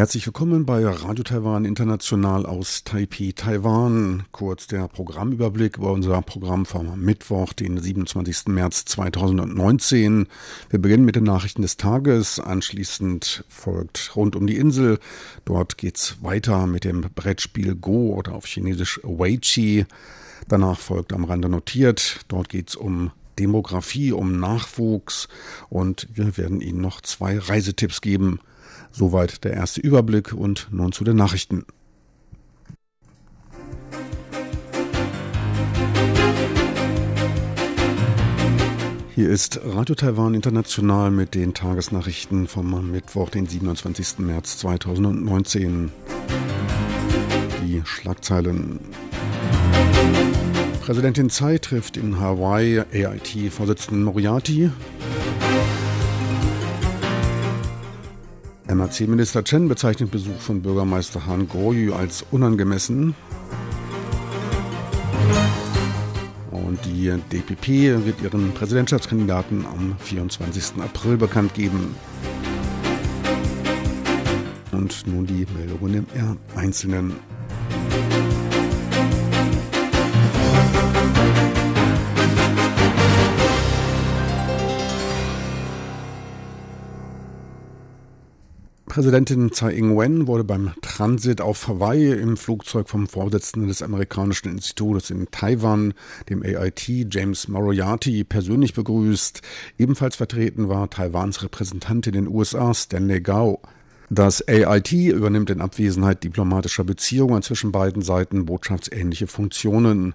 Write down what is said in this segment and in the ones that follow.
Herzlich willkommen bei Radio Taiwan International aus Taipei, Taiwan. Kurz der Programmüberblick über unser Programm vom Mittwoch, den 27. März 2019. Wir beginnen mit den Nachrichten des Tages. Anschließend folgt rund um die Insel. Dort geht's weiter mit dem Brettspiel Go oder auf Chinesisch Weiqi. Danach folgt am Rande notiert. Dort geht's um Demografie, um Nachwuchs und wir werden Ihnen noch zwei Reisetipps geben. Soweit der erste Überblick und nun zu den Nachrichten. Hier ist Radio Taiwan International mit den Tagesnachrichten vom Mittwoch, den 27. März 2019. Die Schlagzeilen. Präsidentin Tsai trifft in Hawaii AIT-Vorsitzenden Moriarty. MAC-Minister Chen bezeichnet Besuch von Bürgermeister Han Goyu als unangemessen. Und die DPP wird ihren Präsidentschaftskandidaten am 24. April bekannt geben. Und nun die Meldungen im Einzelnen. Präsidentin Tsai Ing-wen wurde beim Transit auf Hawaii im Flugzeug vom Vorsitzenden des amerikanischen Institutes in Taiwan, dem AIT, James Moriarty, persönlich begrüßt. Ebenfalls vertreten war Taiwans Repräsentant in den USA, Stanley Gao. Das AIT übernimmt in Abwesenheit diplomatischer Beziehungen zwischen beiden Seiten botschaftsähnliche Funktionen.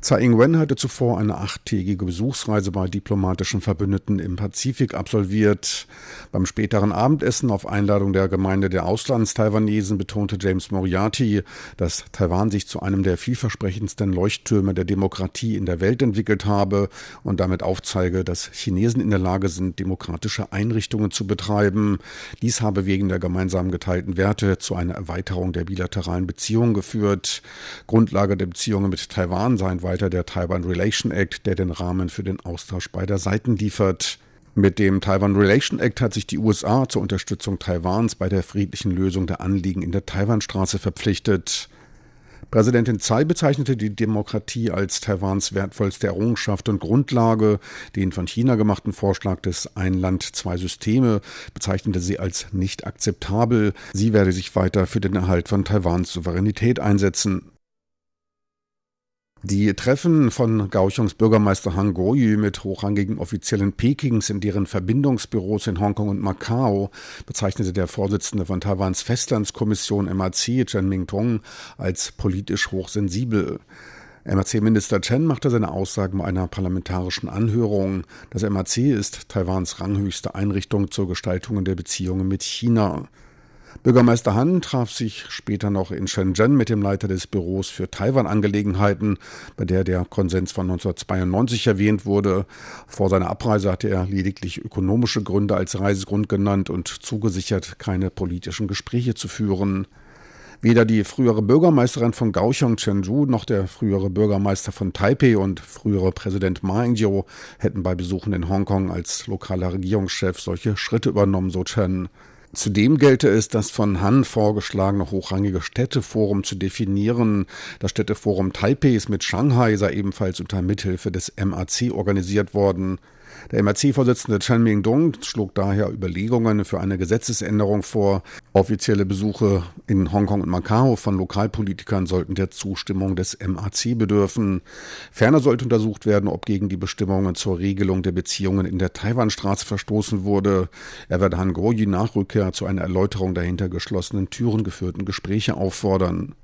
Tsai Ing-wen hatte zuvor eine achttägige Besuchsreise bei diplomatischen Verbündeten im Pazifik absolviert. Beim späteren Abendessen auf Einladung der Gemeinde der Auslandstaiwanesen betonte James Moriarty, dass Taiwan sich zu einem der vielversprechendsten Leuchttürme der Demokratie in der Welt entwickelt habe und damit aufzeige, dass Chinesen in der Lage sind, demokratische Einrichtungen zu betreiben. Dies habe wegen der gemeinsam geteilten Werte zu einer Erweiterung der bilateralen Beziehungen geführt. Grundlage der Beziehungen mit Taiwan seien weiter der Taiwan Relation Act, der den Rahmen für den Austausch beider Seiten liefert. Mit dem Taiwan Relation Act hat sich die USA zur Unterstützung Taiwans bei der friedlichen Lösung der Anliegen in der Taiwanstraße verpflichtet. Präsidentin Tsai bezeichnete die Demokratie als Taiwans wertvollste Errungenschaft und Grundlage. Den von China gemachten Vorschlag des Ein Land, zwei Systeme bezeichnete sie als nicht akzeptabel. Sie werde sich weiter für den Erhalt von Taiwans Souveränität einsetzen. Die Treffen von Kaohsiungs Bürgermeister Han Goyu mit hochrangigen Offiziellen Pekings in deren Verbindungsbüros in Hongkong und Macau bezeichnete der Vorsitzende von Taiwans Festlandskommission MAC, Chen Mingtong, als politisch hochsensibel. MAC-Minister Chen machte seine Aussagen bei einer parlamentarischen Anhörung. Das MAC ist Taiwans ranghöchste Einrichtung zur Gestaltung der Beziehungen mit China. Bürgermeister Han traf sich später noch in Shenzhen mit dem Leiter des Büros für Taiwan-Angelegenheiten, bei der der Konsens von 1992 erwähnt wurde. Vor seiner Abreise hatte er lediglich ökonomische Gründe als Reisegrund genannt und zugesichert, keine politischen Gespräche zu führen. Weder die frühere Bürgermeisterin von Kaohsiung Chenju noch der frühere Bürgermeister von Taipei und frühere Präsident Ma Ying-jeou hätten bei Besuchen in Hongkong als lokaler Regierungschef solche Schritte übernommen, so Chen. Zudem gelte es, das von Han vorgeschlagene hochrangige Städteforum zu definieren. Das Städteforum Taipehs mit Shanghai sei ebenfalls unter Mithilfe des MAC organisiert worden. Der MRC-Vorsitzende Chen Ming-dong schlug daher Überlegungen für eine Gesetzesänderung vor. Offizielle Besuche in Hongkong und Macau von Lokalpolitikern sollten der Zustimmung des MAC bedürfen. Ferner sollte untersucht werden, ob gegen die Bestimmungen zur Regelung der Beziehungen in der Taiwanstraße verstoßen wurde. Er werde Han Goyi nach Rückkehr zu einer Erläuterung der hinter geschlossenen Türen geführten Gespräche auffordern.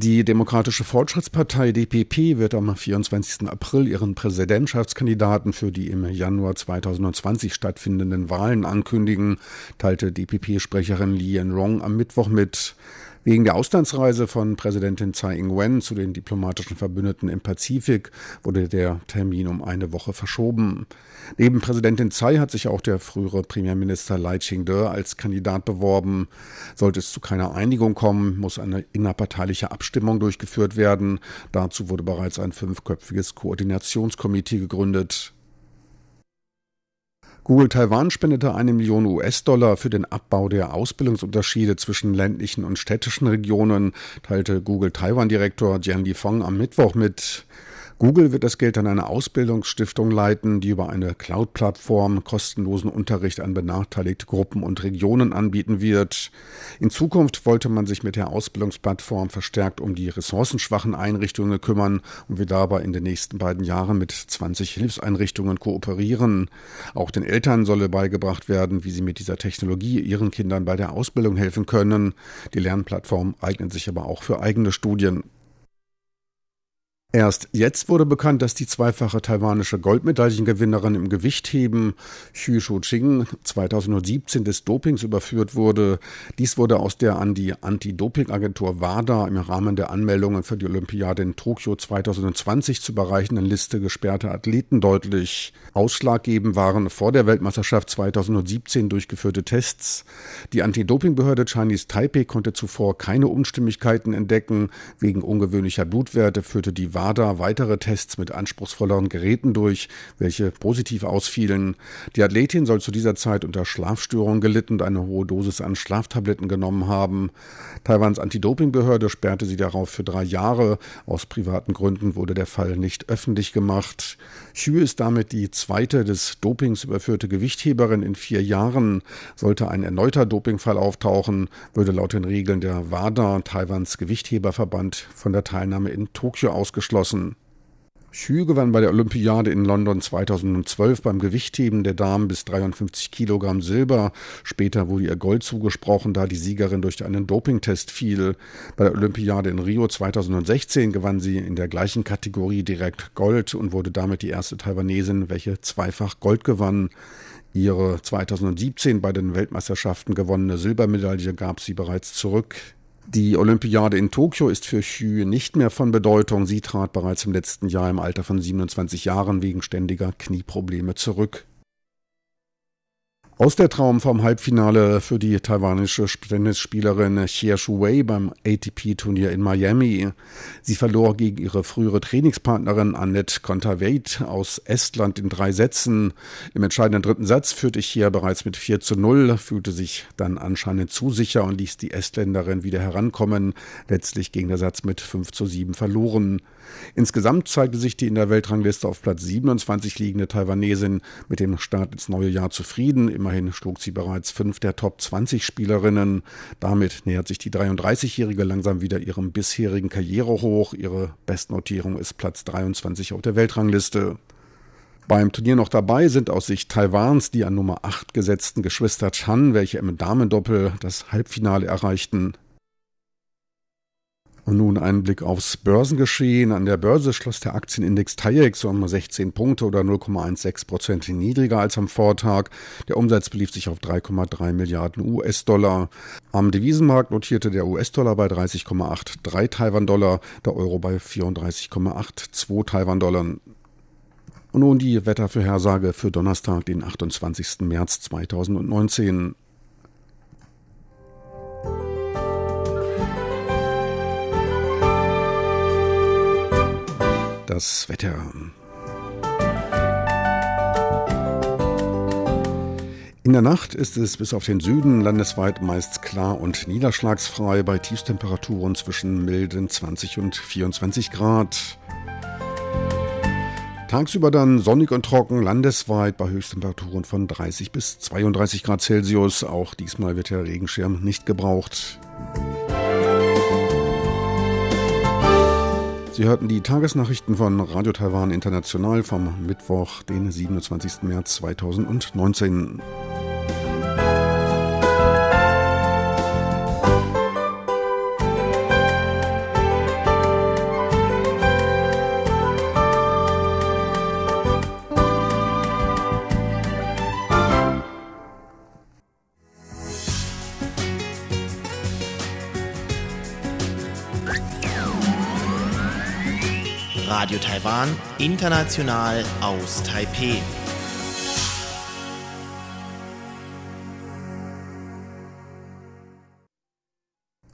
Die Demokratische Fortschrittspartei DPP wird am 24. April ihren Präsidentschaftskandidaten für die im Januar 2020 stattfindenden Wahlen ankündigen, teilte DPP-Sprecherin Li Yanrong am Mittwoch mit. Wegen der Auslandsreise von Präsidentin Tsai Ing-wen zu den diplomatischen Verbündeten im Pazifik wurde der Termin um eine Woche verschoben. Neben Präsidentin Tsai hat sich auch der frühere Premierminister Lai Ching-de als Kandidat beworben. Sollte es zu keiner Einigung kommen, muss eine innerparteiliche Abstimmung durchgeführt werden. Dazu wurde bereits ein fünfköpfiges Koordinationskomitee gegründet. Google Taiwan spendete eine Million US-Dollar für den Abbau der Ausbildungsunterschiede zwischen ländlichen und städtischen Regionen, teilte Google Taiwan-Direktor Jian Lifeng am Mittwoch mit. Google wird das Geld an eine Ausbildungsstiftung leiten, die über eine Cloud-Plattform kostenlosen Unterricht an benachteiligte Gruppen und Regionen anbieten wird. In Zukunft wollte man sich mit der Ausbildungsplattform verstärkt um die ressourcenschwachen Einrichtungen kümmern und wird dabei in den nächsten beiden Jahren mit 20 Hilfseinrichtungen kooperieren. Auch den Eltern solle beigebracht werden, wie sie mit dieser Technologie ihren Kindern bei der Ausbildung helfen können. Die Lernplattform eignet sich aber auch für eigene Studien. Erst jetzt wurde bekannt, dass die zweifache taiwanische Goldmedaillengewinnerin im Gewichtheben Xu Shuqing 2017 des Dopings überführt wurde. Dies wurde aus der an die Anti-Doping-Agentur WADA im Rahmen der Anmeldungen für die Olympiade in Tokio 2020 zu bereichenden Liste gesperrter Athleten deutlich. Ausschlaggebend waren vor der Weltmeisterschaft 2017 durchgeführte Tests. Die Anti-Doping-Behörde Chinese Taipei konnte zuvor keine Unstimmigkeiten entdecken. Wegen ungewöhnlicher Blutwerte führte die WADA weitere Tests mit anspruchsvolleren Geräten durch, welche positiv ausfielen. Die Athletin soll zu dieser Zeit unter Schlafstörungen gelitten und eine hohe Dosis an Schlaftabletten genommen haben. Taiwans Anti-Doping-Behörde sperrte sie darauf für drei Jahre. Aus privaten Gründen wurde der Fall nicht öffentlich gemacht. Xu ist damit die zweite des Dopings überführte Gewichtheberin in vier Jahren. Sollte ein erneuter Dopingfall auftauchen, würde laut den Regeln der WADA, Taiwans Gewichtheberverband, von der Teilnahme in Tokio ausgeschlossen ausgeschlossen. Xu gewann bei der Olympiade in London 2012 beim Gewichtheben der Damen bis 53 Kilogramm Silber. Später wurde ihr Gold zugesprochen, da die Siegerin durch einen Dopingtest fiel. Bei der Olympiade in Rio 2016 gewann sie in der gleichen Kategorie direkt Gold und wurde damit die erste Taiwanesin, welche zweifach Gold gewann. Ihre 2017 bei den Weltmeisterschaften gewonnene Silbermedaille gab sie bereits zurück. Die Olympiade in Tokio ist für Xu nicht mehr von Bedeutung. Sie trat bereits im letzten Jahr im Alter von 27 Jahren wegen ständiger Knieprobleme zurück. Aus der Traum vom Halbfinale für die taiwanische Tennisspielerin Xie Shuwei beim ATP-Turnier in Miami. Sie verlor gegen ihre frühere Trainingspartnerin Annette Kontaveit aus Estland in drei Sätzen. Im entscheidenden dritten Satz führte Xie bereits mit 4 zu 0, fühlte sich dann anscheinend zu sicher und ließ die Estländerin wieder herankommen. Letztlich ging der Satz mit 5 zu 7 verloren. Insgesamt zeigte sich die in der Weltrangliste auf Platz 27 liegende Taiwanesin mit dem Start ins neue Jahr zufrieden. Immerhin schlug sie bereits fünf der Top 20 Spielerinnen. Damit nähert sich die 33-Jährige langsam wieder ihrem bisherigen Karrierehoch. Ihre Bestnotierung ist Platz 23 auf der Weltrangliste. Beim Turnier noch dabei sind aus Sicht Taiwans die an Nummer 8 gesetzten Geschwister Chan, welche im Damendoppel das Halbfinale erreichten. Und nun ein Blick aufs Börsengeschehen. An der Börse schloss der Aktienindex TAIEX um 16 Punkte oder 0,16 Prozent niedriger als am Vortag. Der Umsatz belief sich auf 3,3 Milliarden US-Dollar. Am Devisenmarkt notierte der US-Dollar bei 30,83 Taiwan-Dollar, der Euro bei 34,82 Taiwan-Dollar. Und nun die Wettervorhersage für Donnerstag, den 28. März 2019. das Wetter. In der Nacht ist es bis auf den Süden landesweit meist klar und niederschlagsfrei bei Tiefstemperaturen zwischen milden 20 und 24 Grad. Tagsüber dann sonnig und trocken, landesweit bei Höchsttemperaturen von 30 bis 32 Grad Celsius. Auch diesmal wird der Regenschirm nicht gebraucht. Sie hörten die Tagesnachrichten von Radio Taiwan International vom Mittwoch, den 27. März 2019. international aus Taipeh.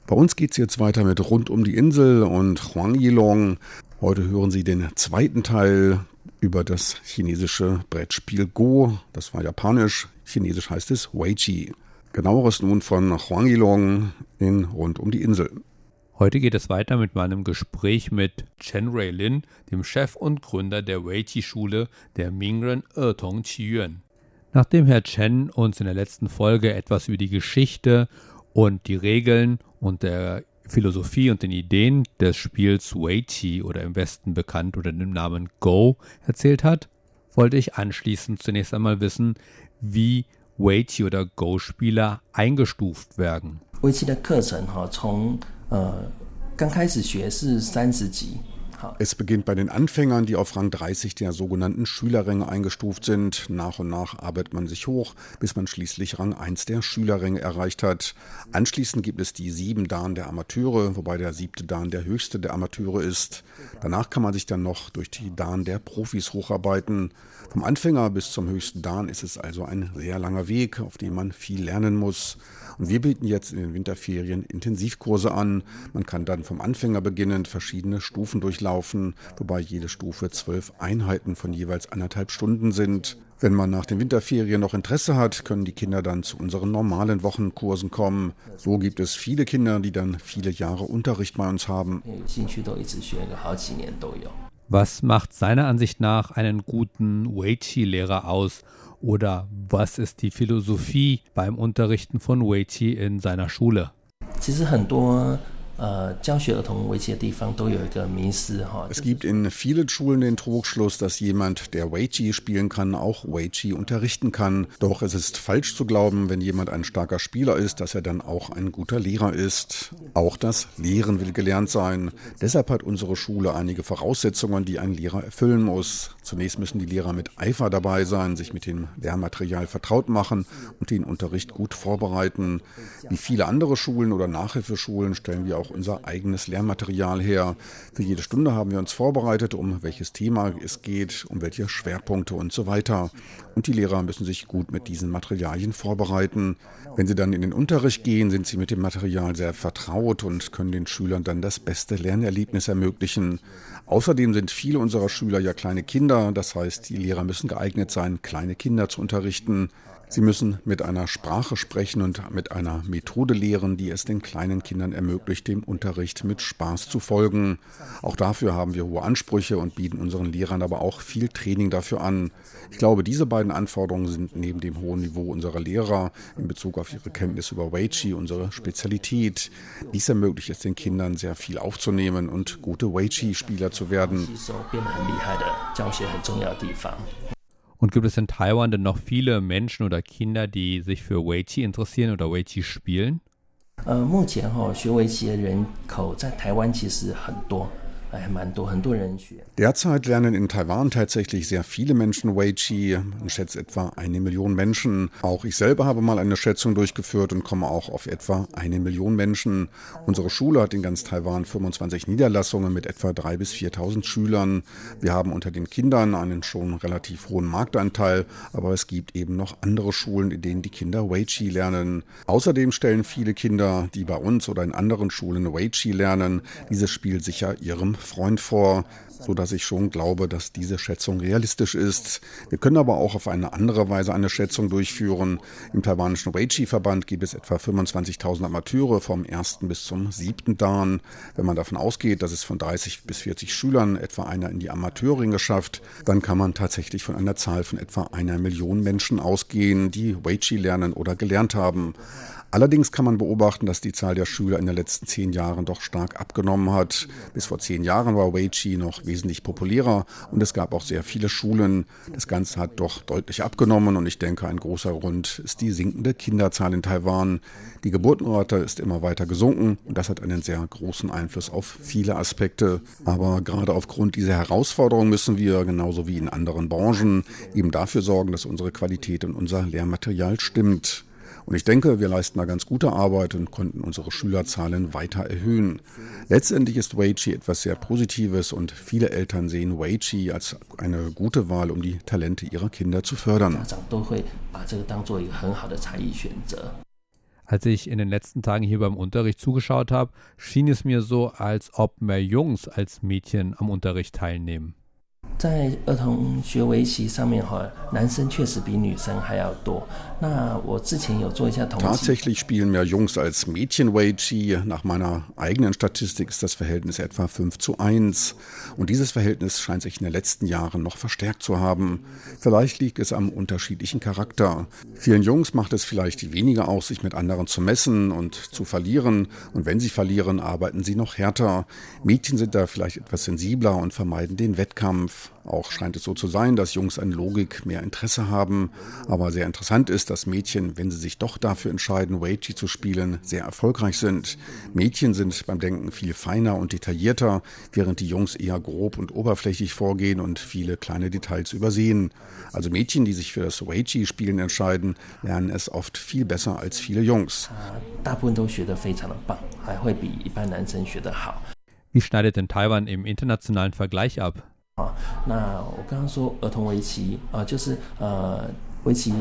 Bei uns geht es jetzt weiter mit Rund um die Insel und Huang Yilong. Heute hören Sie den zweiten Teil über das chinesische Brettspiel Go. Das war japanisch, chinesisch heißt es Weiqi. Genaueres nun von Huang Yilong in Rund um die Insel. Heute geht es weiter mit meinem Gespräch mit Chen Ruilin, dem Chef und Gründer der Weiqi-Schule der Mingren Ertong Qiyuan. Nachdem Herr Chen uns in der letzten Folge etwas über die Geschichte und die Regeln und der Philosophie und den Ideen des Spiels Weiqi oder im Westen bekannt unter dem Namen Go erzählt hat, wollte ich anschließend zunächst einmal wissen, wie Weiqi oder Go-Spieler eingestuft werden. 围棋的课程哈，从 呃刚开始学是三十级，es beginnt bei den Anfängern, die auf Rang 30 der sogenannten Schülerränge eingestuft sind. Nach und nach arbeitet man sich hoch, bis man schließlich Rang 1 der Schülerränge erreicht hat. Anschließend gibt es die sieben Dan der Amateure, wobei der siebte Dan der höchste der Amateure ist. Danach kann man sich dann noch durch die Dan der Profis hocharbeiten. Vom Anfänger bis zum höchsten Dan ist es also ein sehr langer Weg, auf dem man viel lernen muss. Und wir bieten jetzt in den Winterferien Intensivkurse an. Man kann dann vom Anfänger beginnend verschiedene Stufen durchlaufen, wobei jede Stufe zwölf Einheiten von jeweils anderthalb Stunden sind. Wenn man nach den Winterferien noch Interesse hat, können die Kinder dann zu unseren normalen Wochenkursen kommen. So gibt es viele Kinder, die dann viele Jahre Unterricht bei uns haben. Was macht seiner Ansicht nach einen guten Weiqi-Lehrer aus? Oder was ist die Philosophie beim Unterrichten von Weiqi in seiner Schule? 其实很多 es gibt in vielen Schulen den Trugschluss, dass jemand, der Weiqi spielen kann, auch Weiqi unterrichten kann. Doch es ist falsch zu glauben, wenn jemand ein starker Spieler ist, dass er dann auch ein guter Lehrer ist. Auch das Lehren will gelernt sein. Deshalb hat unsere Schule einige Voraussetzungen, die ein Lehrer erfüllen muss. Zunächst müssen die Lehrer mit Eifer dabei sein, sich mit dem Lehrmaterial vertraut machen und den Unterricht gut vorbereiten. Wie viele andere Schulen oder Nachhilfeschulen stellen wir auch auch unser eigenes Lernmaterial her. Für jede Stunde haben wir uns vorbereitet, um welches Thema es geht, um welche Schwerpunkte und so weiter. Und die Lehrer müssen sich gut mit diesen Materialien vorbereiten. Wenn sie dann in den Unterricht gehen, sind sie mit dem Material sehr vertraut und können den Schülern dann das beste Lernerlebnis ermöglichen. Außerdem sind viele unserer Schüler ja kleine Kinder, das heißt, die Lehrer müssen geeignet sein, kleine Kinder zu unterrichten. Sie müssen mit einer Sprache sprechen und mit einer Methode lehren, die es den kleinen Kindern ermöglicht, dem Unterricht mit Spaß zu folgen. Auch dafür haben wir hohe Ansprüche und bieten unseren Lehrern aber auch viel Training dafür an. Ich glaube, diese beiden Anforderungen sind neben dem hohen Niveau unserer Lehrer in Bezug auf ihre Kenntnis über Weiqi unsere Spezialität. Dies ermöglicht es den Kindern sehr viel aufzunehmen und gute Weiqi-Spieler zu werden. Und gibt es in Taiwan denn noch viele Menschen oder Kinder, die sich für Weiqi interessieren oder Weiqi spielen? 呃，目前哈、哦、学围棋的人口在台湾其实很多。 Derzeit lernen in Taiwan tatsächlich sehr viele Menschen Weiqi. Man schätzt etwa eine Million Menschen. Auch ich selber habe mal eine Schätzung durchgeführt und komme auch auf etwa eine Million Menschen. Unsere Schule hat in ganz Taiwan 25 Niederlassungen mit etwa 3.000 bis 4.000 Schülern. Wir haben unter den Kindern einen schon relativ hohen Marktanteil, aber es gibt eben noch andere Schulen, in denen die Kinder Weiqi lernen. Außerdem stellen viele Kinder, die bei uns oder in anderen Schulen Weiqi lernen, dieses Spiel sicher ihrem Freund vor, so dass ich schon glaube, dass diese Schätzung realistisch ist. Wir können aber auch auf eine andere Weise eine Schätzung durchführen. Im taiwanischen Weiqi-Verband gibt es etwa 25.000 Amateure vom ersten bis zum siebten Dan. Wenn man davon ausgeht, dass es von 30 bis 40 Schülern etwa einer in die Amateurringe schafft, dann kann man tatsächlich von einer Zahl von etwa einer Million Menschen ausgehen, die Weiqi lernen oder gelernt haben. Allerdings kann man beobachten, dass die Zahl der Schüler in den letzten zehn Jahren doch stark abgenommen hat. Bis vor zehn Jahren war Weiqi noch wesentlich populärer und es gab auch sehr viele Schulen. Das Ganze hat doch deutlich abgenommen und ich denke, ein großer Grund ist die sinkende Kinderzahl in Taiwan. Die Geburtenrate ist immer weiter gesunken und das hat einen sehr großen Einfluss auf viele Aspekte. Aber gerade aufgrund dieser Herausforderung müssen wir, genauso wie in anderen Branchen, eben dafür sorgen, dass unsere Qualität und unser Lehrmaterial stimmt. Und ich denke, wir leisten da ganz gute Arbeit und konnten unsere Schülerzahlen weiter erhöhen. Letztendlich ist Weiqi etwas sehr Positives und viele Eltern sehen Weiqi als eine gute Wahl, um die Talente ihrer Kinder zu fördern. Als ich in den letzten Tagen hier beim Unterricht zugeschaut habe, schien es mir so, als ob mehr Jungs als Mädchen am Unterricht teilnehmen. 在儿童学围棋上面哈，男生确实比女生还要多。那我之前有做一下统计。Tatsächlich spielen mehr Jungs als Mädchen Weiqi. Nach meiner eigenen Statistik ist das Verhältnis etwa 5 zu 1. Und dieses Verhältnis scheint sich in den letzten Jahren noch verstärkt zu haben. Vielleicht liegt es am unterschiedlichen Charakter. Vielen Jungs macht es vielleicht weniger aus, sich mit anderen zu messen und zu verlieren. Und wenn sie verlieren, arbeiten sie noch härter. Mädchen sind da vielleicht etwas sensibler und vermeiden den Wettkampf. Auch scheint es so zu sein, dass Jungs an Logik mehr Interesse haben. Aber sehr interessant ist, dass Mädchen, wenn sie sich doch dafür entscheiden, Weichi zu spielen, sehr erfolgreich sind. Mädchen sind beim Denken viel feiner und detaillierter, während die Jungs eher grob und oberflächlich vorgehen und viele kleine Details übersehen. Also Mädchen, die sich für das Weichi-Spielen entscheiden, lernen es oft viel besser als viele Jungs. Wie schneidet denn Taiwan im internationalen Vergleich ab? 好，那我刚刚说儿童围棋啊、呃，就是呃。Ich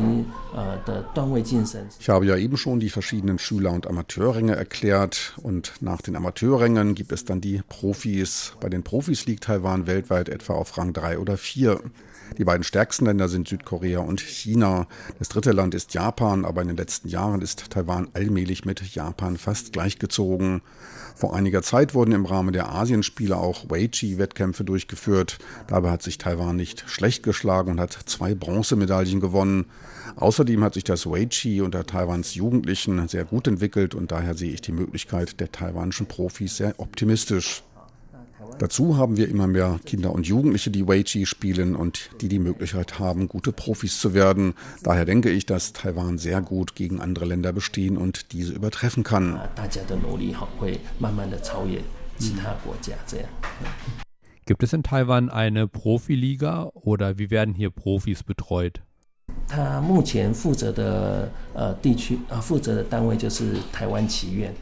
habe ja eben schon die verschiedenen Schüler- und Amateurränge erklärt und nach den Amateurrängen gibt es dann die Profis. Bei den Profis liegt Taiwan weltweit etwa auf Rang 3 oder 4. Die beiden stärksten Länder sind Südkorea und China. Das dritte Land ist Japan, aber in den letzten Jahren ist Taiwan allmählich mit Japan fast gleichgezogen. Vor einiger Zeit wurden im Rahmen der Asienspiele auch Weichi-Wettkämpfe durchgeführt. Dabei hat sich Taiwan nicht schlecht geschlagen und hat zwei Bronzemedaillen gewonnen. Außerdem hat sich das Weichi unter Taiwans Jugendlichen sehr gut entwickelt und daher sehe ich die Möglichkeit der taiwanischen Profis sehr optimistisch. Dazu haben wir immer mehr Kinder und Jugendliche, die Weiqi spielen und die die Möglichkeit haben, gute Profis zu werden. Daher denke ich, dass Taiwan sehr gut gegen andere Länder bestehen und diese übertreffen kann. Gibt es in Taiwan eine Profiliga oder wie werden hier Profis betreut? 他目前负责的呃地区呃负责的单位就是台湾棋院。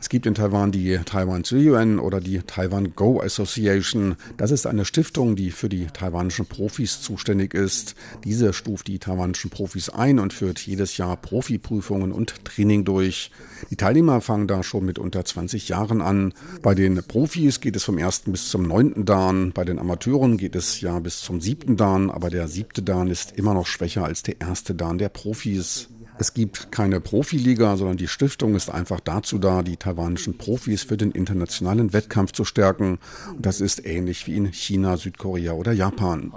Es gibt in Taiwan die Taiwan Ziyuan oder die Taiwan Go Association. Das ist eine Stiftung, die für die taiwanischen Profis zuständig ist. Diese stuft die taiwanischen Profis ein und führt jedes Jahr Profiprüfungen und Training durch. Die Teilnehmer fangen da schon mit unter 20 Jahren an. Bei den Profis geht es vom ersten bis zum neunten Dan. Bei den Amateuren geht es ja bis zum siebten Dan, aber der siebte Dan ist immer noch schwächer als der erste Dan der Profis. Es gibt keine Profiliga, sondern die Stiftung ist einfach dazu da, die taiwanischen Profis für den internationalen Wettkampf zu stärken. Und das ist ähnlich wie in China, Südkorea oder Japan.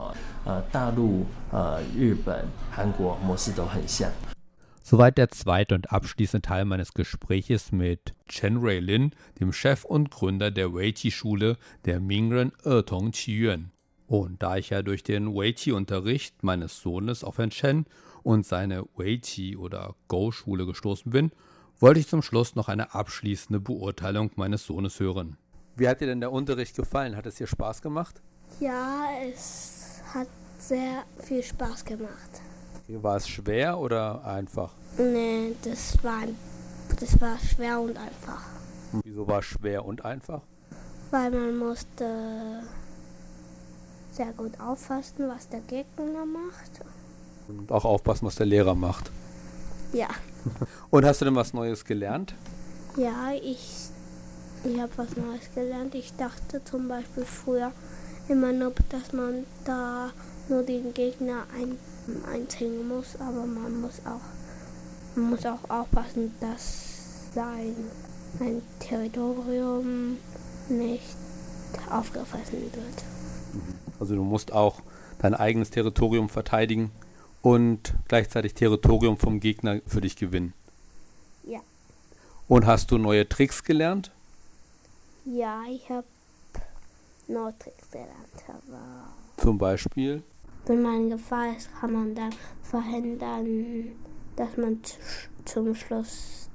Soweit der zweite und abschließende Teil meines Gespräches mit Chen Rui-Lin, dem Chef und Gründer der Weiqi-Schule der Mingren Ertong Qiyuan. Und da ich ja durch den Weiqi-Unterricht meines Sohnes auf Herrn Chen und seine Weiqi oder Go-Schule gestoßen bin, wollte ich zum Schluss noch eine abschließende Beurteilung meines Sohnes hören. Wie hat dir denn der Unterricht gefallen? Hat es dir Spaß gemacht? Ja, es hat sehr viel Spaß gemacht. War es schwer oder einfach? Nee, das war, das war schwer und einfach. Wieso war es schwer und einfach? Weil man musste sehr gut auffassen, was der Gegner macht und auch aufpassen, was der Lehrer macht. Ja. Und hast du denn was Neues gelernt? Ja, ich, ich habe was Neues gelernt. Ich dachte zum Beispiel früher immer nur, dass man da nur den Gegner ein, einzwingen muss, aber man muss auch, man muss auch aufpassen, dass sein, sein Territorium nicht aufgefressen wird. Also du musst auch dein eigenes Territorium verteidigen und gleichzeitig Territorium vom Gegner für dich gewinnen. Ja. Und hast du neue Tricks gelernt? Ja, ich habe neue Tricks gelernt. Aber Zum Beispiel? Wenn man in Gefahr ist, kann man dann verhindern, dass man zum Schluss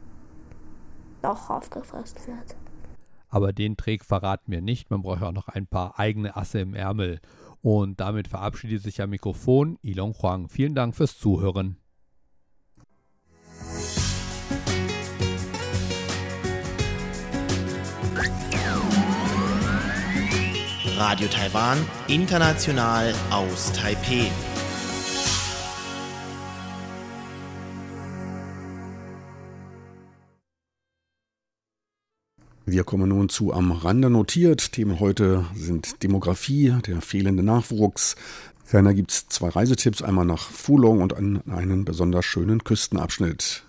doch aufgefressen wird. Aber den Trick verraten wir nicht. Man braucht auch noch ein paar eigene Asse im Ärmel. Und damit verabschiedet sich am Mikrofon Ilon Huang. Vielen Dank fürs Zuhören. Radio Taiwan, international aus Taipei. Wir kommen nun zu am Rande notiert. Themen heute sind Demografie, der fehlende Nachwuchs. Ferner gibt es zwei Reisetipps, einmal nach Fulong und an einen besonders schönen Küstenabschnitt.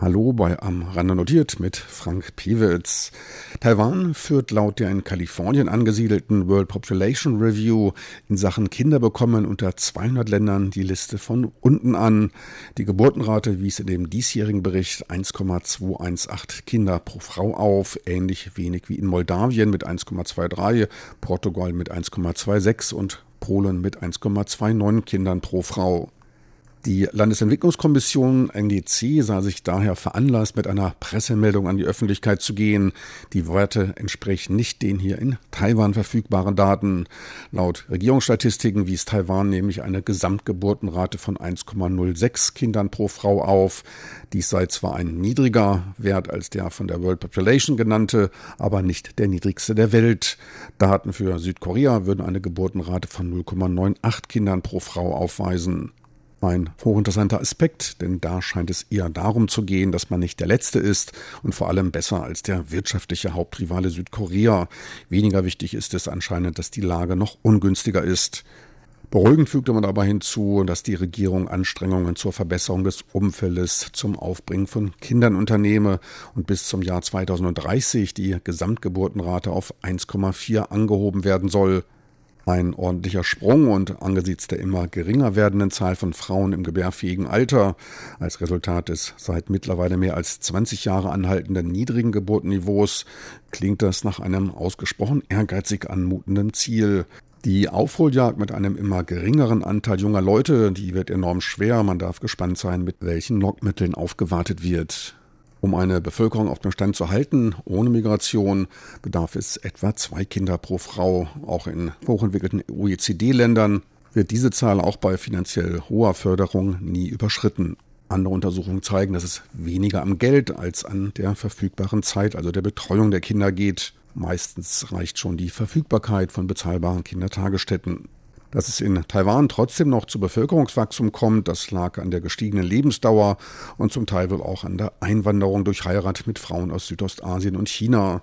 Hallo bei Am Rande notiert mit Frank Pewitz. Taiwan führt laut der in Kalifornien angesiedelten World Population Review in Sachen Kinder bekommen unter 200 Ländern die Liste von unten an. Die Geburtenrate wies in dem diesjährigen Bericht 1,218 Kinder pro Frau auf, ähnlich wenig wie in Moldawien mit 1,23, Portugal mit 1,26 und Polen mit 1,29 Kindern pro Frau. Die Landesentwicklungskommission NDC sah sich daher veranlasst, mit einer Pressemeldung an die Öffentlichkeit zu gehen. Die Werte entsprechen nicht den hier in Taiwan verfügbaren Daten. Laut Regierungsstatistiken wies Taiwan nämlich eine Gesamtgeburtenrate von 1,06 Kindern pro Frau auf. Dies sei zwar ein niedriger Wert als der von der World Population genannte, aber nicht der niedrigste der Welt. Daten für Südkorea würden eine Geburtenrate von 0,98 Kindern pro Frau aufweisen. Ein hochinteressanter Aspekt, denn da scheint es eher darum zu gehen, dass man nicht der Letzte ist und vor allem besser als der wirtschaftliche Hauptrivale Südkorea. Weniger wichtig ist es anscheinend, dass die Lage noch ungünstiger ist. Beruhigend fügte man aber hinzu, dass die Regierung Anstrengungen zur Verbesserung des Umfeldes zum Aufbringen von Kindern unternehme und bis zum Jahr 2030 die Gesamtgeburtenrate auf 1,4 angehoben werden soll. Ein ordentlicher Sprung und angesichts der immer geringer werdenden Zahl von Frauen im gebärfähigen Alter als Resultat des seit mittlerweile mehr als 20 Jahre anhaltenden niedrigen Geburtenniveaus klingt das nach einem ausgesprochen ehrgeizig anmutenden Ziel. Die Aufholjagd mit einem immer geringeren Anteil junger Leute, die wird enorm schwer. Man darf gespannt sein, mit welchen Lockmitteln aufgewartet wird. Um eine Bevölkerung auf dem Stand zu halten, ohne Migration, bedarf es etwa zwei Kinder pro Frau. Auch in hochentwickelten OECD-Ländern wird diese Zahl auch bei finanziell hoher Förderung nie überschritten. Andere Untersuchungen zeigen, dass es weniger am Geld als an der verfügbaren Zeit, also der Betreuung der Kinder geht. Meistens reicht schon die Verfügbarkeit von bezahlbaren Kindertagesstätten. Dass es in Taiwan trotzdem noch zu Bevölkerungswachstum kommt, das lag an der gestiegenen Lebensdauer und zum Teil wohl auch an der Einwanderung durch Heirat mit Frauen aus Südostasien und China.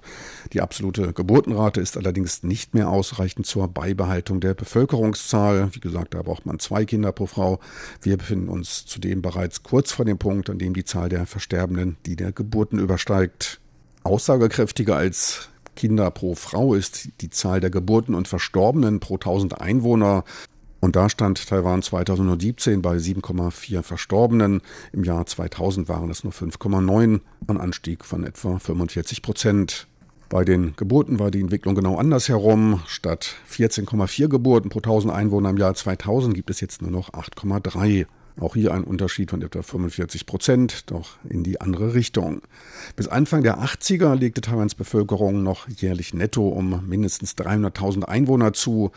Die absolute Geburtenrate ist allerdings nicht mehr ausreichend zur Beibehaltung der Bevölkerungszahl. Wie gesagt, da braucht man zwei Kinder pro Frau. Wir befinden uns zudem bereits kurz vor dem Punkt, an dem die Zahl der Versterbenden die der Geburten übersteigt. Aussagekräftiger als Kinder pro Frau ist die Zahl der Geburten und Verstorbenen pro 1000 Einwohner. Und da stand Taiwan 2017 bei 7,4 Verstorbenen. Im Jahr 2000 waren es nur 5,9, ein Anstieg von etwa 45 Prozent. Bei den Geburten war die Entwicklung genau andersherum. Statt 14,4 Geburten pro 1000 Einwohner im Jahr 2000 gibt es jetzt nur noch 8,3. Auch hier ein Unterschied von etwa 45 Prozent, doch in die andere Richtung. Bis Anfang der 80er legte Taiwans Bevölkerung noch jährlich netto um mindestens 300.000 Einwohner zu.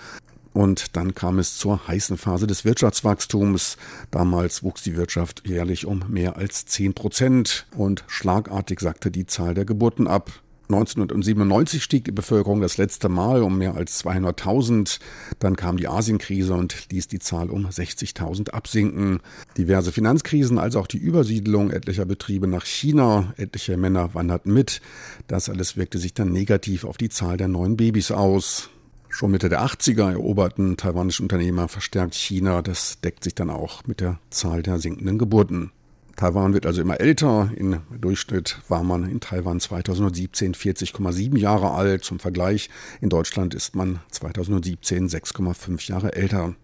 Und dann kam es zur heißen Phase des Wirtschaftswachstums. Damals wuchs die Wirtschaft jährlich um mehr als 10 Prozent und schlagartig sackte die Zahl der Geburten ab. 1997 stieg die Bevölkerung das letzte Mal um mehr als 200.000. Dann kam die Asienkrise und ließ die Zahl um 60.000 absinken. Diverse Finanzkrisen, als auch die Übersiedlung etlicher Betriebe nach China, etliche Männer wanderten mit. Das alles wirkte sich dann negativ auf die Zahl der neuen Babys aus. Schon Mitte der 80er eroberten taiwanische Unternehmer verstärkt China. Das deckt sich dann auch mit der Zahl der sinkenden Geburten. Taiwan wird also immer älter. Im Durchschnitt war man in Taiwan 2017 40,7 Jahre alt. Zum Vergleich, in Deutschland ist man 2017 6,5 Jahre älter.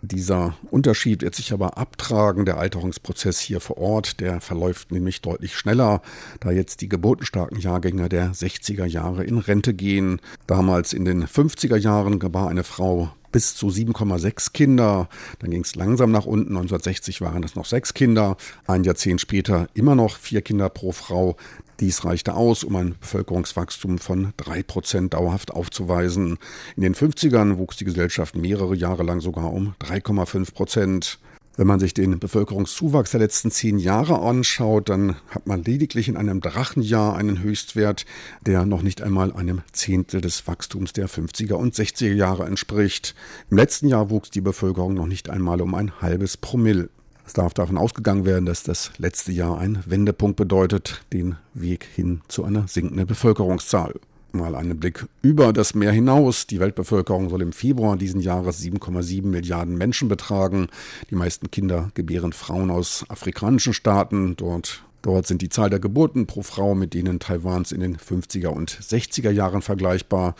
Dieser Unterschied wird sich aber abtragen. Der Alterungsprozess hier vor Ort, der verläuft nämlich deutlich schneller, da jetzt die geburtenstarken Jahrgänge der 60er Jahre in Rente gehen. Damals in den 50er Jahren war eine Frau bis zu 7,6 Kinder. Dann ging es langsam nach unten. 1960 waren es noch sechs Kinder. Ein Jahrzehnt später immer noch vier Kinder pro Frau. Dies reichte aus, um ein Bevölkerungswachstum von drei Prozent dauerhaft aufzuweisen. In den 50ern wuchs die Gesellschaft mehrere Jahre lang sogar um 3,5 Prozent. Wenn man sich den Bevölkerungszuwachs der letzten zehn Jahre anschaut, dann hat man lediglich in einem Drachenjahr einen Höchstwert, der noch nicht einmal einem Zehntel des Wachstums der 50er und 60er Jahre entspricht. Im letzten Jahr wuchs die Bevölkerung noch nicht einmal um ein halbes Promille. Es darf davon ausgegangen werden, dass das letzte Jahr ein Wendepunkt bedeutet, den Weg hin zu einer sinkenden Bevölkerungszahl. Mal einen Blick über das Meer hinaus. Die Weltbevölkerung soll im Februar diesen Jahres 7,7 Milliarden Menschen betragen. Die meisten Kinder gebären Frauen aus afrikanischen Staaten. Dort Dort sind die Zahl der Geburten pro Frau mit denen Taiwans in den 50er und 60er Jahren vergleichbar.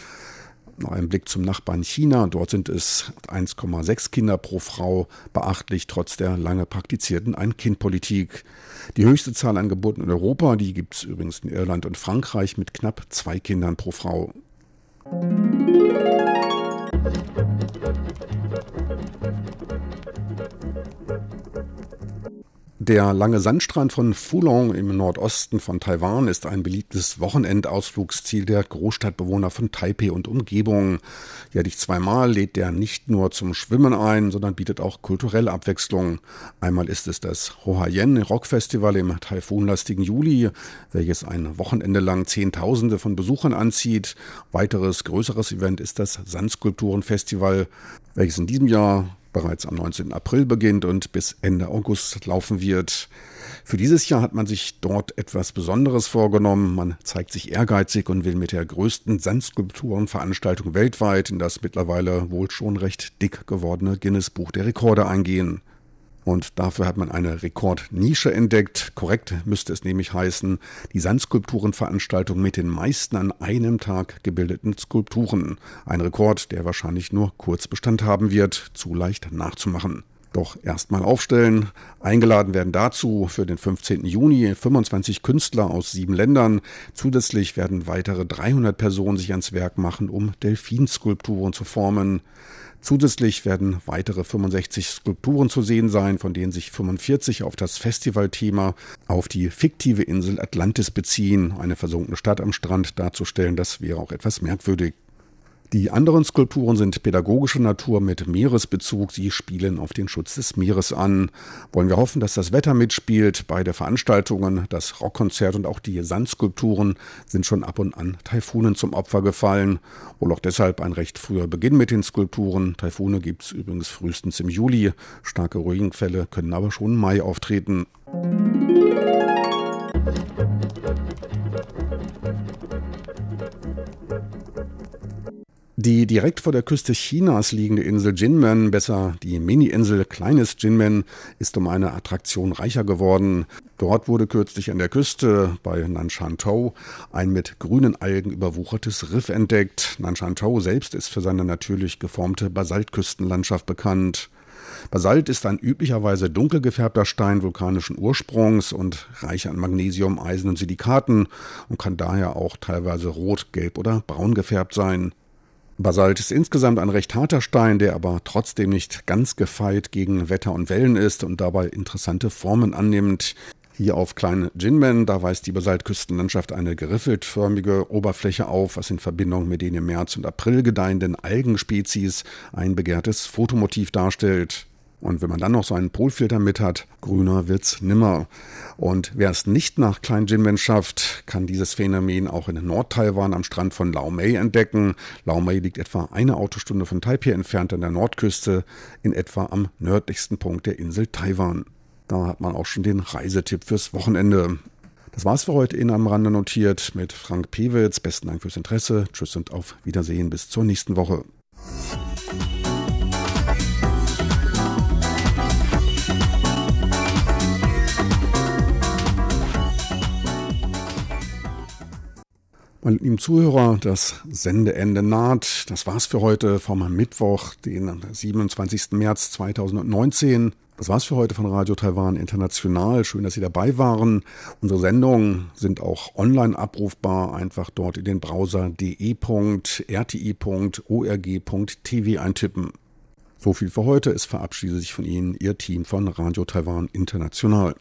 Noch ein Blick zum Nachbarn China. Dort sind es 1,6 Kinder pro Frau, beachtlich trotz der lange praktizierten Ein-Kind-Politik. Die höchste Zahl an Geburten in Europa, die gibt es übrigens in Irland und Frankreich mit knapp zwei Kindern pro Frau. Der lange Sandstrand von Fulong im Nordosten von Taiwan ist ein beliebtes Wochenendausflugsziel der Großstadtbewohner von Taipei und Umgebung. Jährlich zweimal lädt der nicht nur zum Schwimmen ein, sondern bietet auch kulturelle Abwechslung. Einmal ist es das Hohayen Rockfestival im taifunlastigen Juli, welches ein Wochenende lang Zehntausende von Besuchern anzieht. Weiteres größeres Event ist das Sandskulpturenfestival, welches in diesem Jahr bereits am 19. April beginnt und bis Ende August laufen wird. Für dieses Jahr hat man sich dort etwas Besonderes vorgenommen. Man zeigt sich ehrgeizig und will mit der größten Sandskulpturenveranstaltung weltweit in das mittlerweile wohl schon recht dick gewordene Guinness Buch der Rekorde eingehen. Und dafür hat man eine Rekordnische entdeckt. Korrekt müsste es nämlich heißen, die Sandskulpturenveranstaltung mit den meisten an einem Tag gebildeten Skulpturen. Ein Rekord, der wahrscheinlich nur kurz Bestand haben wird, zu leicht nachzumachen. Doch erstmal aufstellen. Eingeladen werden dazu für den 15. Juni 25 Künstler aus sieben Ländern. Zusätzlich werden weitere 300 Personen sich ans Werk machen, um Delfinskulpturen zu formen. Zusätzlich werden weitere 65 Skulpturen zu sehen sein, von denen sich 45 auf das Festivalthema auf die fiktive Insel Atlantis beziehen. Eine versunkene Stadt am Strand darzustellen, das wäre auch etwas merkwürdig. Die anderen Skulpturen sind pädagogischer Natur mit Meeresbezug. Sie spielen auf den Schutz des Meeres an. Wollen wir hoffen, dass das Wetter mitspielt. Beide Veranstaltungen, das Rockkonzert und auch die Sandskulpturen sind schon ab und an Taifunen zum Opfer gefallen. Wohl auch deshalb ein recht früher Beginn mit den Skulpturen. Taifune gibt es übrigens frühestens im Juli. Starke Regenfälle können aber schon im Mai auftreten. Die direkt vor der Küste Chinas liegende Insel Jinmen, besser die Mini-Insel Kleines Jinmen, ist um eine Attraktion reicher geworden. Dort wurde kürzlich an der Küste bei Nanshantou ein mit grünen Algen überwuchertes Riff entdeckt. Nanshantou selbst ist für seine natürlich geformte Basaltküstenlandschaft bekannt. Basalt ist ein üblicherweise dunkel gefärbter Stein vulkanischen Ursprungs und reich an Magnesium, Eisen und Silikaten und kann daher auch teilweise rot, gelb oder braun gefärbt sein. Basalt ist insgesamt ein recht harter Stein, der aber trotzdem nicht ganz gefeit gegen Wetter und Wellen ist und dabei interessante Formen annimmt. Hier auf Klein Jinmen, da weist die Basaltküstenlandschaft eine geriffeltförmige Oberfläche auf, was in Verbindung mit den im März und April gedeihenden Algenspezies ein begehrtes Fotomotiv darstellt. Und wenn man dann noch so einen Polfilter mit hat, grüner wird's nimmer. Und wer es nicht nach Klein Jinmen schafft, kann dieses Phänomen auch in Nord-Taiwan am Strand von Laomei entdecken. Laomei liegt etwa eine Autostunde von Taipei entfernt an der Nordküste, in etwa am nördlichsten Punkt der Insel Taiwan. Da hat man auch schon den Reisetipp fürs Wochenende. Das war's für heute in am Rande notiert mit Frank Pewitz. Besten Dank fürs Interesse. Tschüss und auf Wiedersehen bis zur nächsten Woche. Meine lieben Zuhörer, das Sendeende naht. Das war's für heute vom Mittwoch, den 27. März 2019. Das war's für heute von Radio Taiwan International. Schön, dass Sie dabei waren. Unsere Sendungen sind auch online abrufbar. Einfach dort in den Browser de.rti.org.tv eintippen. So viel für heute. Es verabschiedet sich von Ihnen Ihr Team von Radio Taiwan International.